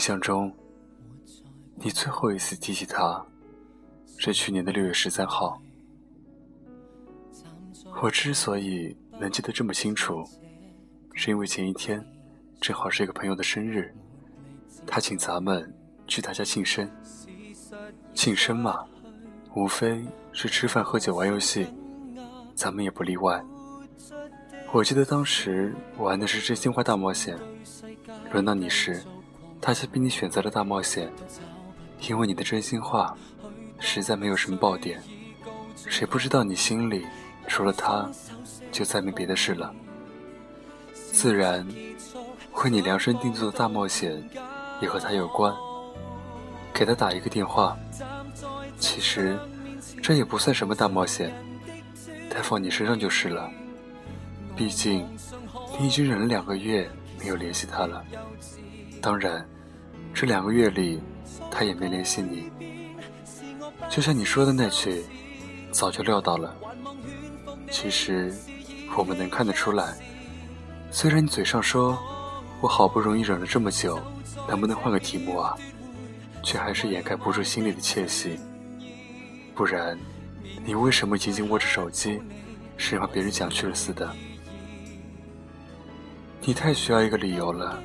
印象中，你最后一次提起他，是去年的六月十三号。我之所以能记得这么清楚，是因为前一天正好是一个朋友的生日，他请咱们去他家庆生。庆生嘛，无非是吃饭、喝酒、玩游戏，咱们也不例外。我记得当时玩的是真心话大冒险，轮到你时，大家比你选择了大冒险，因为你的真心话实在没有什么爆点，谁不知道你心里除了他，就再没别的事了。自然，为你量身定做的大冒险也和他有关。给他打一个电话，其实这也不算什么大冒险，他放你身上就是了。毕竟你已经忍了两个月没有联系他了，当然，这两个月里他也没联系你。就像你说的那句，早就料到了。其实我们能看得出来，虽然你嘴上说我好不容易忍了这么久，能不能换个题目啊？却还是掩盖不住心里的窃喜。不然，你为什么紧紧握着手机，生怕别人讲去了似的？你太需要一个理由了，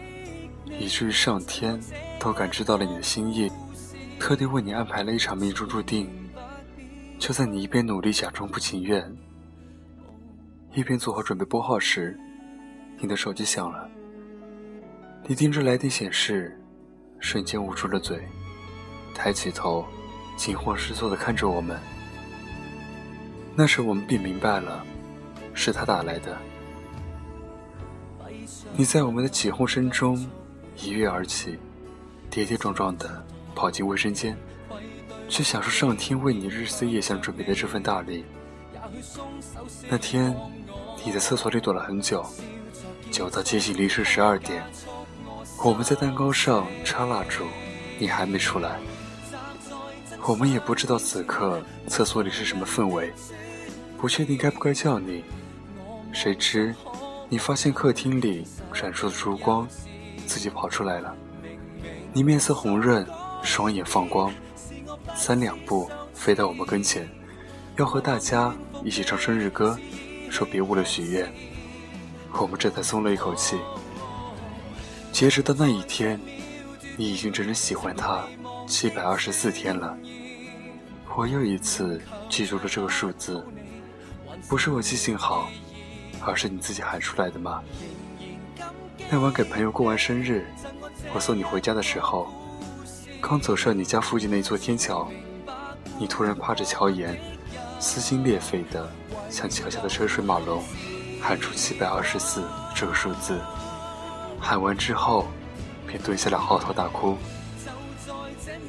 以至于上天都感知到了你的心意，特地为你安排了一场命中注定。就在你一边努力假装不情愿，一边做好准备拨号时，你的手机响了。你盯着来电显示，瞬间捂住了嘴。抬起头，惊慌失措地看着我们。那时我们便明白了，是他打来的。你在我们的起哄声中一跃而起，跌跌撞撞地跑进卫生间，去享受上天为你日思夜想准备的这份大礼。那天，你在厕所里躲了很久，久到接近凌晨十二点，我们在蛋糕上插蜡烛，你还没出来。我们也不知道此刻厕所里是什么氛围，不确定该不该叫你。谁知，你发现客厅里闪烁的烛光，自己跑出来了。你面色红润，双眼放光，三两步飞到我们跟前，要和大家一起唱生日歌，说别误了许愿。我们这才松了一口气。截止到那一天，你已经整整喜欢他。七百二十四天了，我又一次记住了这个数字。不是我记性好，而是你自己喊出来的吗？那晚给朋友过完生日，我送你回家的时候，刚走上你家附近的一座天桥，你突然趴着桥沿，撕心裂肺的向桥下的车水马龙喊出七百二十四这个数字。喊完之后，便蹲下来嚎啕大哭。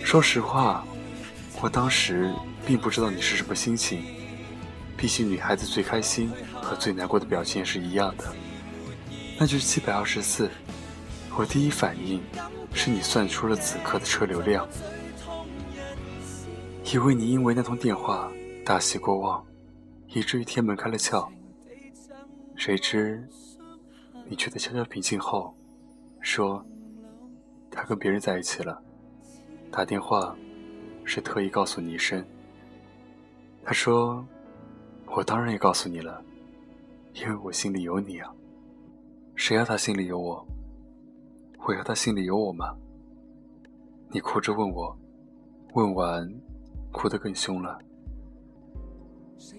说实话，我当时并不知道你是什么心情。毕竟女孩子最开心和最难过的表情也是一样的，那就是七百二十四。我第一反应是你算出了此刻的车流量，以为你因为那通电话大喜过望，以至于天门开了窍。谁知你却在悄悄平静后说，他跟别人在一起了。打电话是特意告诉你一声。他说：“我当然也告诉你了，因为我心里有你啊。谁要他心里有我？我要他心里有我吗？”你哭着问我，问完，哭得更凶了，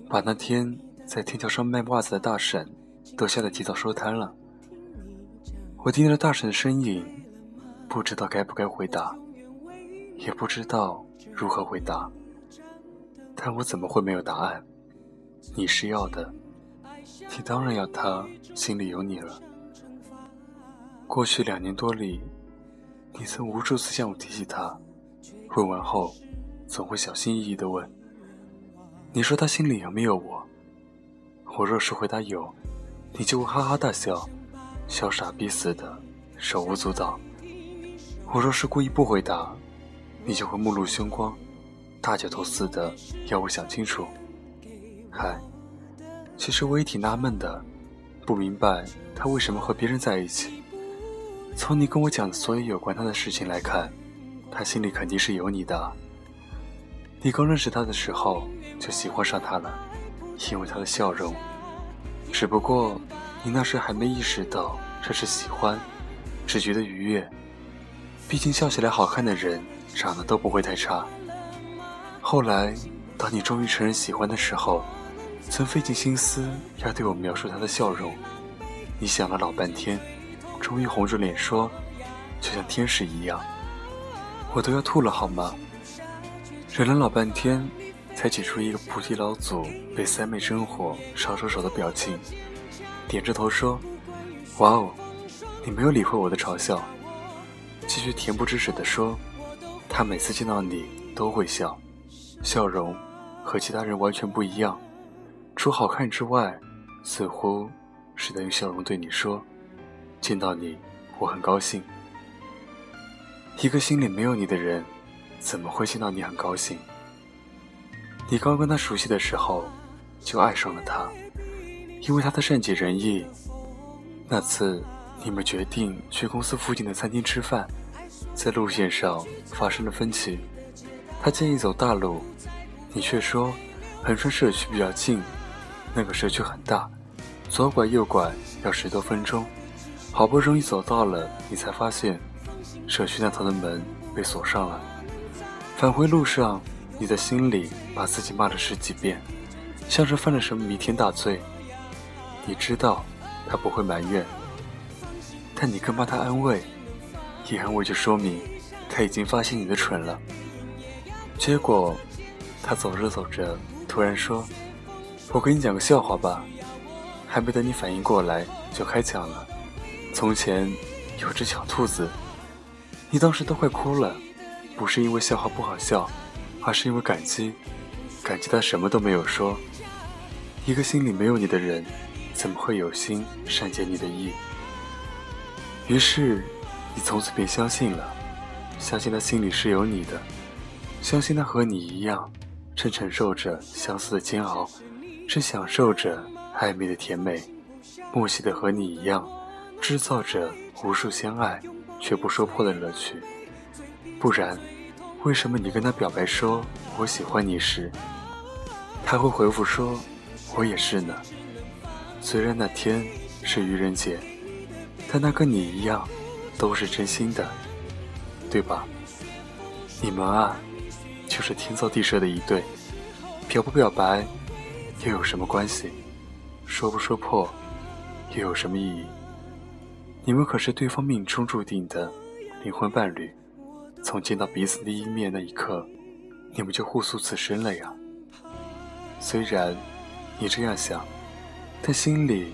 把那天在天桥上卖袜子的大婶都吓得提早收摊了。我盯着大婶的身影，不知道该不该回答。也不知道如何回答，但我怎么会没有答案？你是要的，你当然要他心里有你了。过去两年多里，你曾无数次向我提起他，问完后，总会小心翼翼地问：“你说他心里有没有我？”我若是回答有，你就会哈哈大笑，笑傻逼似的，手舞足蹈。我若是故意不回答，你就会目露凶光，大脚头似的要我想清楚。嗨，其实我也挺纳闷的，不明白他为什么和别人在一起。从你跟我讲的所有有关他的事情来看，他心里肯定是有你的。你刚认识他的时候就喜欢上他了，因为他的笑容。只不过你那时还没意识到这是喜欢，只觉得愉悦。毕竟笑起来好看的人长得都不会太差。后来，当你终于承认喜欢的时候，曾费尽心思要对我描述他的笑容。你想了老半天，终于红着脸说：“就像天使一样。”我都要吐了，好吗？忍了老半天，才挤出一个菩提老祖被三昧真火烧着手的表情，点着头说：“哇哦，你没有理会我的嘲笑。”继续恬不知耻地说：“他每次见到你都会笑。”笑容和其他人完全不一样，除好看之外，似乎是在用笑容对你说：“见到你，我很高兴。”一个心里没有你的人，怎么会见到你很高兴？你刚跟他熟悉的时候，就爱上了他，因为他的善解人意。那次你们决定去公司附近的餐厅吃饭，在路线上发生了分歧。他建议走大路，你却说横川社区比较近。那个社区很大，左拐右拐要十多分钟。好不容易走到了，你才发现社区那头的门被锁上了。返回路上，你的心里把自己骂了十几遍，像是犯了什么弥天大罪。你知道他不会埋怨，但你更怕他安慰，一安慰就说明他已经发现你的蠢了。结果，他走着走着，突然说：“我给你讲个笑话吧。”还没等你反应过来，就开讲了。从前有只小兔子，你当时都快哭了，不是因为笑话不好笑，而是因为感激，感激他什么都没有说。一个心里没有你的人，怎么会有心善解你的意？于是，你从此便相信了，相信他心里是有你的。相信他和你一样，正承受着相思的煎熬，正享受着暧昧的甜美，默契的和你一样，制造着无数相爱却不说破的乐趣。不然，为什么你跟他表白说“我喜欢你”时，他会回复说“我也是呢”？虽然那天是愚人节，但他跟你一样，都是真心的，对吧？你们啊。就是天造地设的一对，表不表白又有什么关系？说不说破又有什么意义？你们可是对方命中注定的灵魂伴侣，从见到彼此第一面那一刻，你们就互诉此生了呀。虽然你这样想，但心里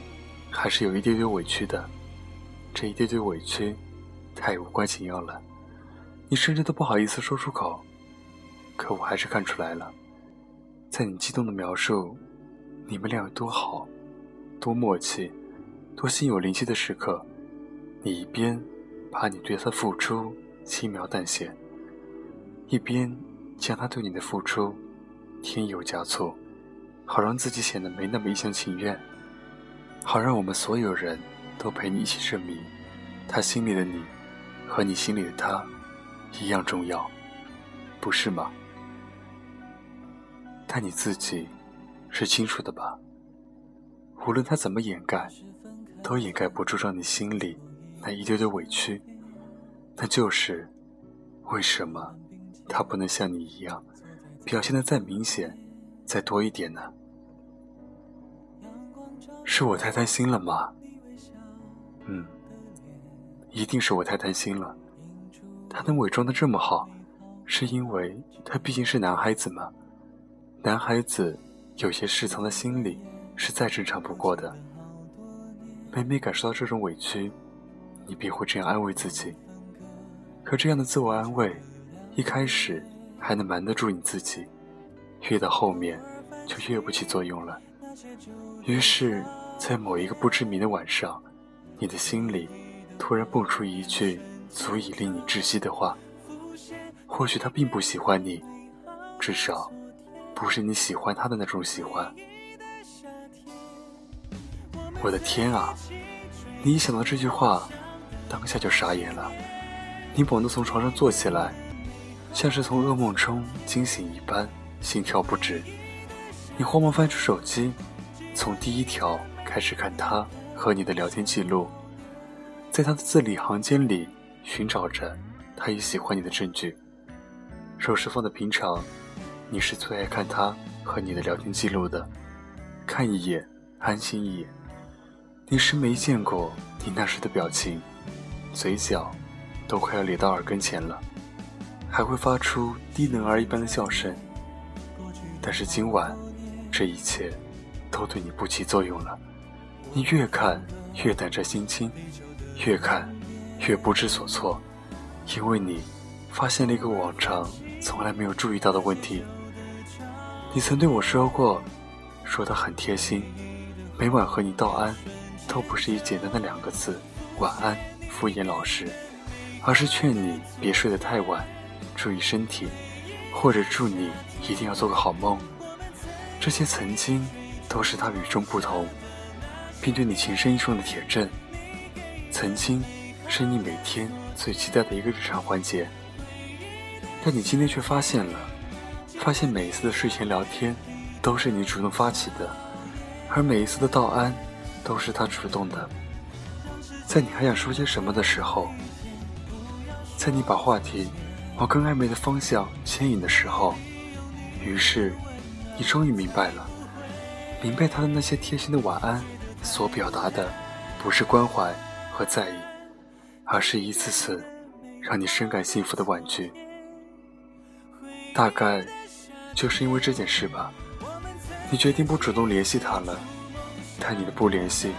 还是有一丢丢委屈的。这一丢丢委屈太无关紧要了，你甚至都不好意思说出口。可我还是看出来了，在你激动的描述，你们俩有多好，多默契，多心有灵犀的时刻，你一边怕你对他付出轻描淡写，一边将他对你的付出添油加醋，好让自己显得没那么一厢情愿，好让我们所有人都陪你一起证明，他心里的你和你心里的他一样重要，不是吗？但你自己是清楚的吧？无论他怎么掩盖，都掩盖不住让你心里那一丢丢委屈。那就是为什么他不能像你一样表现的再明显、再多一点呢？是我太贪心了吗？嗯，一定是我太贪心了。他能伪装的这么好，是因为他毕竟是男孩子嘛？男孩子有些事藏在心里是再正常不过的。每每感受到这种委屈，你便会这样安慰自己。可这样的自我安慰，一开始还能瞒得住你自己，越到后面就越不起作用了。于是，在某一个不知名的晚上，你的心里突然蹦出一句足以令你窒息的话：或许他并不喜欢你，至少。不是你喜欢他的那种喜欢。我的天啊！你一想到这句话，当下就傻眼了。你猛地从床上坐起来，像是从噩梦中惊醒一般，心跳不止。你慌忙翻出手机，从第一条开始看他和你的聊天记录，在他的字里行间里寻找着他也喜欢你的证据。若是放在平常，你是最爱看他和你的聊天记录的，看一眼安心一眼。你是没见过你那时的表情，嘴角都快要咧到耳根前了，还会发出低能儿一般的笑声。但是今晚，这一切都对你不起作用了。你越看越胆战心惊，越看越不知所措，因为你发现了一个往常从来没有注意到的问题。你曾对我说过，说他很贴心，每晚和你道安。都不是一简单的两个字“晚安”敷衍老师，而是劝你别睡得太晚，注意身体，或者祝你一定要做个好梦。这些曾经都是他与众不同，并对你情深意重的铁证。曾经是你每天最期待的一个日常环节，但你今天却发现了，发现每一次的睡前聊天都是你主动发起的，而每一次的道安。都是他主动的，在你还想说些什么的时候，在你把话题往更暧昧的方向牵引的时候，于是你终于明白了，明白他的那些贴心的晚安所表达的，不是关怀和在意，而是一次次让你深感幸福的婉拒。大概就是因为这件事吧，你决定不主动联系他了。但你的不联系，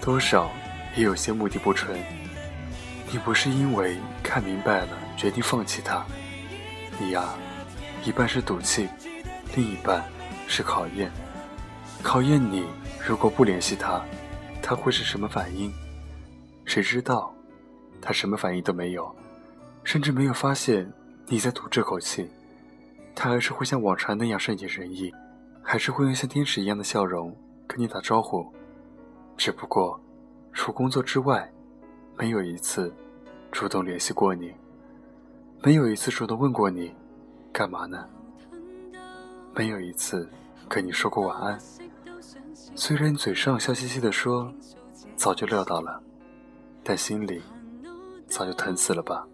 多少也有些目的不纯。你不是因为看明白了决定放弃他，你呀，一半是赌气，另一半是考验。考验你，如果不联系他，他会是什么反应？谁知道，他什么反应都没有，甚至没有发现你在赌这口气。他还是会像往常那样善解人意，还是会用像天使一样的笑容。跟你打招呼，只不过除工作之外，没有一次主动联系过你，没有一次主动问过你干嘛呢？没有一次跟你说过晚安。虽然嘴上笑嘻嘻的说早就料到了，但心里早就疼死了吧。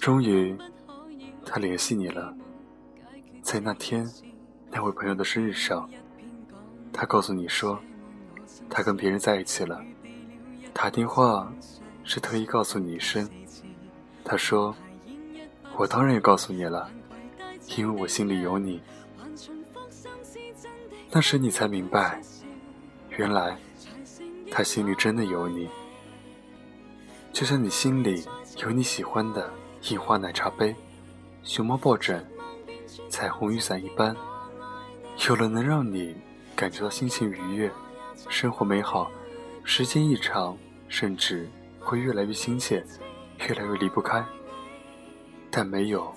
终于，他联系你了，在那天那位朋友的生日上。他告诉你说，他跟别人在一起了。打电话是特意告诉你一声。他说：“我当然也告诉你了，因为我心里有你。”那时你才明白，原来他心里真的有你，就像你心里有你喜欢的印花奶茶杯、熊猫抱枕、彩虹雨伞一般，有了能让你。感觉到心情愉悦，生活美好，时间一长，甚至会越来越亲切，越来越离不开。但没有，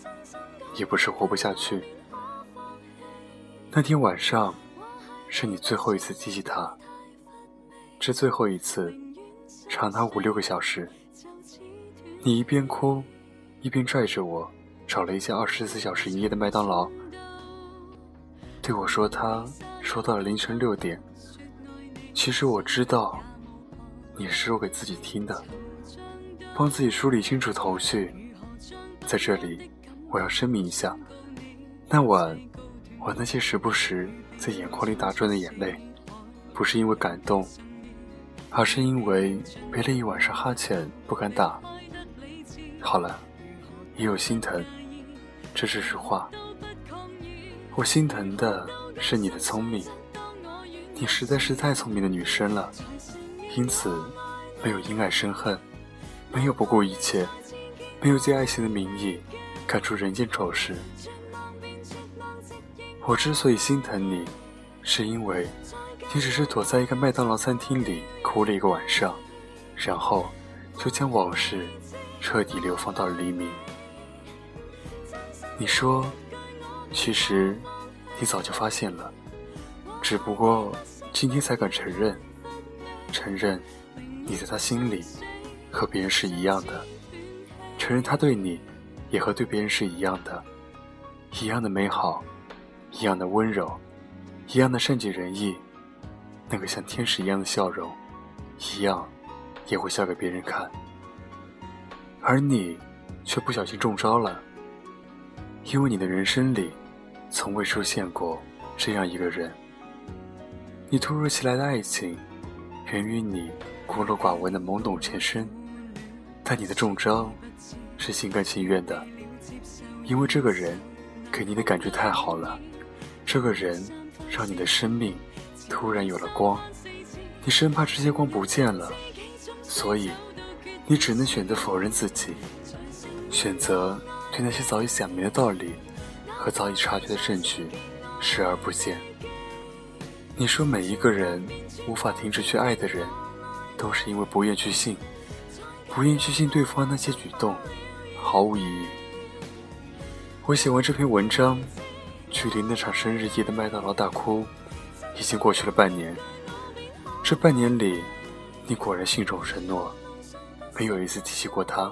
也不是活不下去。那天晚上，是你最后一次提起他，这最后一次，长达五六个小时。你一边哭，一边拽着我，找了一家二十四小时营业的麦当劳。对我说：“他说到了凌晨六点。其实我知道，你是说给自己听的，帮自己梳理清楚头绪。在这里，我要声明一下，那晚我那些时不时在眼眶里打转的眼泪，不是因为感动，而是因为憋了一晚上哈欠不敢打。好了，也有心疼，这是实话。”我心疼的是你的聪明，你实在是太聪明的女生了，因此没有因爱生恨，没有不顾一切，没有借爱情的名义干出人间丑事。我之所以心疼你，是因为你只是躲在一个麦当劳餐厅里哭了一个晚上，然后就将往事彻底流放到了黎明。你说。其实，你早就发现了，只不过今天才敢承认。承认，你在他心里和别人是一样的，承认他对你也和对别人是一样的，一样的美好，一样的温柔，一样的善解人意，那个像天使一样的笑容，一样也会笑给别人看。而你却不小心中招了，因为你的人生里从未出现过这样一个人。你突如其来的爱情，源于你孤陋寡闻的懵懂前身，但你的中招是心甘情愿的，因为这个人给你的感觉太好了，这个人让你的生命突然有了光，你生怕这些光不见了，所以你只能选择否认自己，选择对那些早已想明的道理和早已察觉的证据视而不见。你说每一个人无法停止去爱的人，都是因为不愿去信，不愿去信对方那些举动，毫无意义。我写完这篇文章，距离那场生日夜的麦当劳大哭，已经过去了半年。这半年里，你果然信守承诺，没有一次提起过他。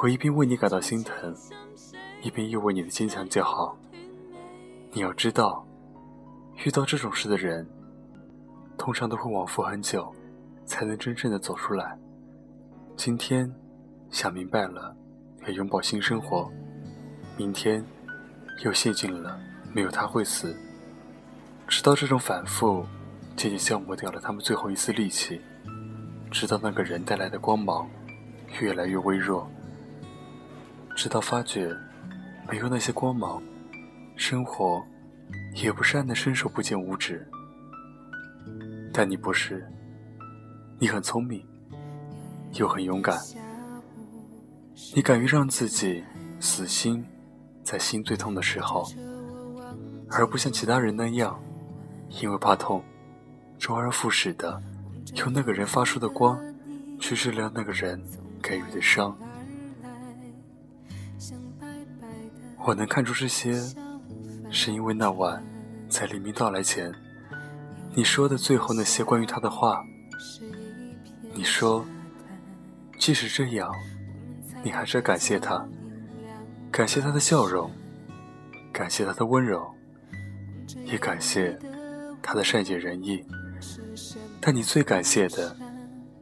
我一边为你感到心疼，一边又为你的坚强叫好。你要知道。遇到这种事的人，通常都会往复很久，才能真正的走出来。今天想明白了，要拥抱新生活；明天又陷进了没有他会死。直到这种反复渐渐消磨掉了他们最后一丝力气，直到那个人带来的光芒越来越微弱，直到发觉没有那些光芒，生活。也不是爱的伸手不见五指，但你不是，你很聪明，又很勇敢，你敢于让自己死心，在心最痛的时候，而不像其他人那样，因为怕痛，周而复始的用那个人发出的光，去治疗那个人给予的伤。我能看出这些。是因为那晚，在黎明到来前，你说的最后那些关于他的话。你说，即使这样，你还是要感谢他，感谢他的笑容，感谢他的温柔，也感谢他的善解人意。但你最感谢的，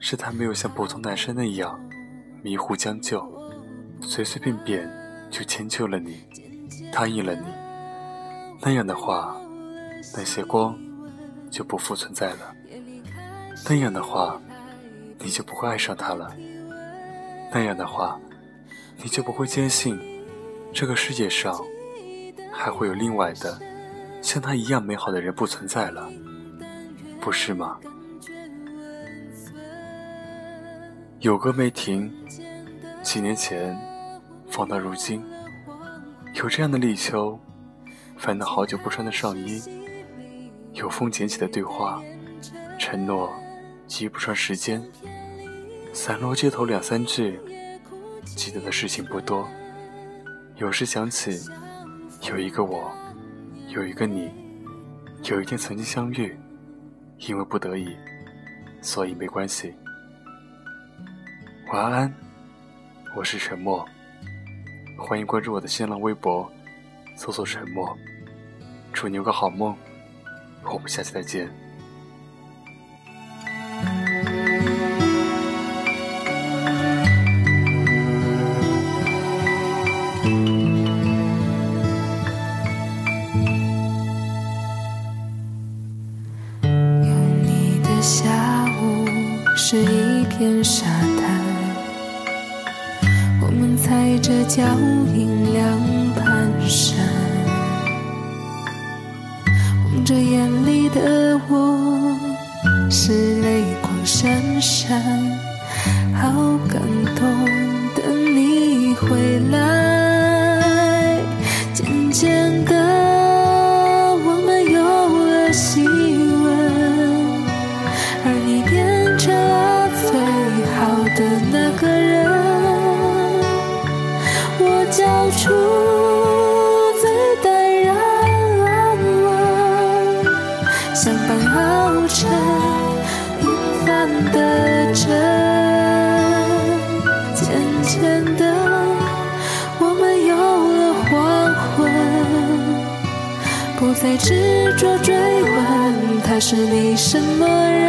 是他没有像普通男生那样迷糊将就，随随便便就迁就了你，答应了你。那样的话，那些光就不复存在了。那样的话，你就不会爱上他了。那样的话，你就不会坚信这个世界上还会有另外的像他一样美好的人不存在了，不是吗？有歌没停，几年前放到如今，有这样的立秋。翻到好久不穿的上衣，有风捡起的对话，承诺挤不穿时间，散落街头两三句，记得的事情不多。有时想起，有一个我，有一个你，有一天曾经相遇，因为不得已，所以没关系。晚安，我是沉默，欢迎关注我的新浪微博。搜索沉默，祝你有个好梦，我们下期再见。有你的下午是一片沙滩，我们踩着脚印两。山，着眼里的我，是泪光闪闪，好感动，等你回来。渐渐的，再执着追问他是你什么人，